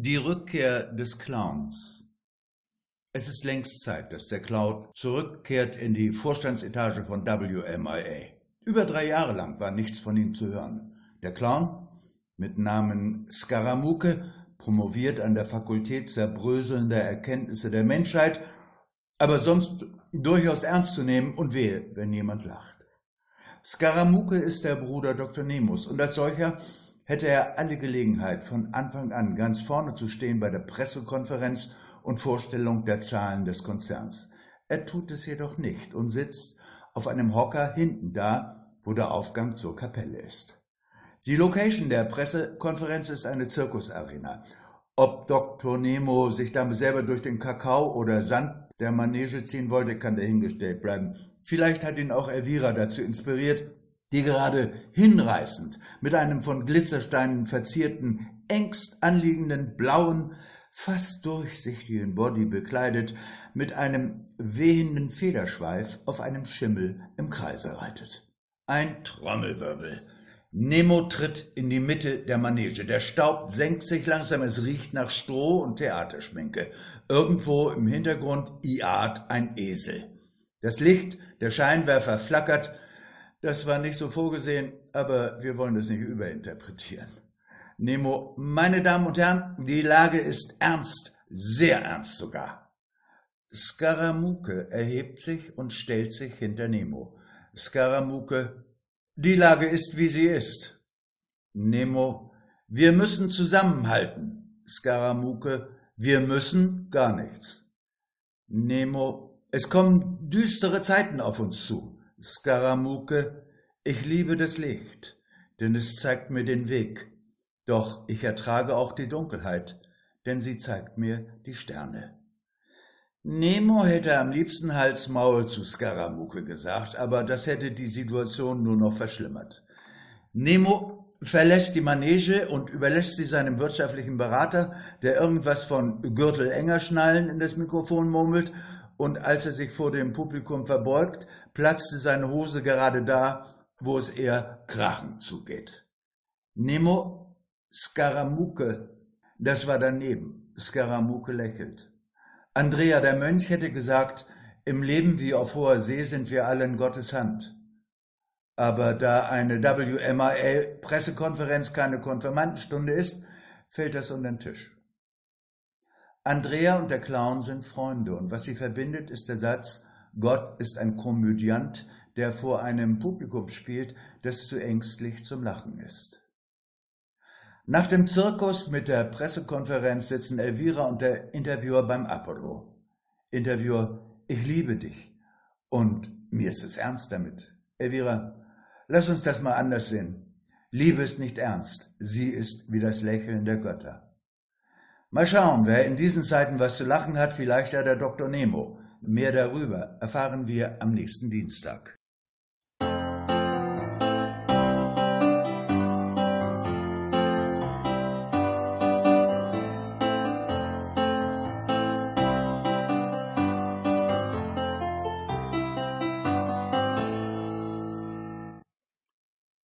Die Rückkehr des Clowns. Es ist längst Zeit, dass der Clown zurückkehrt in die Vorstandsetage von WMIA. Über drei Jahre lang war nichts von ihm zu hören. Der Clown, mit Namen Skaramuke, promoviert an der Fakultät zerbröselnder Erkenntnisse der Menschheit, aber sonst durchaus ernst zu nehmen und wehe, wenn jemand lacht. Skaramuke ist der Bruder Dr. Nemus und als solcher hätte er alle Gelegenheit, von Anfang an ganz vorne zu stehen bei der Pressekonferenz und Vorstellung der Zahlen des Konzerns. Er tut es jedoch nicht und sitzt auf einem Hocker hinten da, wo der Aufgang zur Kapelle ist. Die Location der Pressekonferenz ist eine Zirkusarena. Ob Dr. Nemo sich damit selber durch den Kakao oder Sand der Manege ziehen wollte, kann dahingestellt bleiben. Vielleicht hat ihn auch Elvira dazu inspiriert, die gerade hinreißend mit einem von Glitzersteinen verzierten, engst anliegenden blauen, fast durchsichtigen Body bekleidet, mit einem wehenden Federschweif auf einem Schimmel im Kreise reitet. Ein Trommelwirbel. Nemo tritt in die Mitte der Manege. Der Staub senkt sich langsam, es riecht nach Stroh und Theaterschminke. Irgendwo im Hintergrund iart ein Esel. Das Licht der Scheinwerfer flackert, das war nicht so vorgesehen, aber wir wollen das nicht überinterpretieren. Nemo, meine Damen und Herren, die Lage ist ernst, sehr ernst sogar. Skaramuke erhebt sich und stellt sich hinter Nemo. Skaramuke, die Lage ist, wie sie ist. Nemo, wir müssen zusammenhalten. Skaramuke, wir müssen gar nichts. Nemo, es kommen düstere Zeiten auf uns zu. Skaramuke, ich liebe das Licht, denn es zeigt mir den Weg. Doch ich ertrage auch die Dunkelheit, denn sie zeigt mir die Sterne. Nemo hätte am liebsten Hals Maul zu Skaramuke gesagt, aber das hätte die Situation nur noch verschlimmert. Nemo verlässt die Manege und überlässt sie seinem wirtschaftlichen Berater, der irgendwas von Gürtel enger schnallen in das Mikrofon murmelt und als er sich vor dem Publikum verbeugt, platzte seine Hose gerade da, wo es eher krachend zugeht. Nemo Skaramuke, das war daneben. Skaramuke lächelt. Andrea der Mönch hätte gesagt, im Leben wie auf hoher See sind wir alle in Gottes Hand. Aber da eine WMAL-Pressekonferenz keine Konfirmandenstunde ist, fällt das unter den Tisch. Andrea und der Clown sind Freunde und was sie verbindet, ist der Satz, Gott ist ein Komödiant, der vor einem Publikum spielt, das zu ängstlich zum Lachen ist. Nach dem Zirkus mit der Pressekonferenz sitzen Elvira und der Interviewer beim Apollo. Interviewer, ich liebe dich. Und mir ist es ernst damit. Elvira, lass uns das mal anders sehen. Liebe ist nicht ernst, sie ist wie das Lächeln der Götter. Mal schauen, wer in diesen Zeiten was zu lachen hat, vielleicht ja der Dr. Nemo. Mehr darüber erfahren wir am nächsten Dienstag.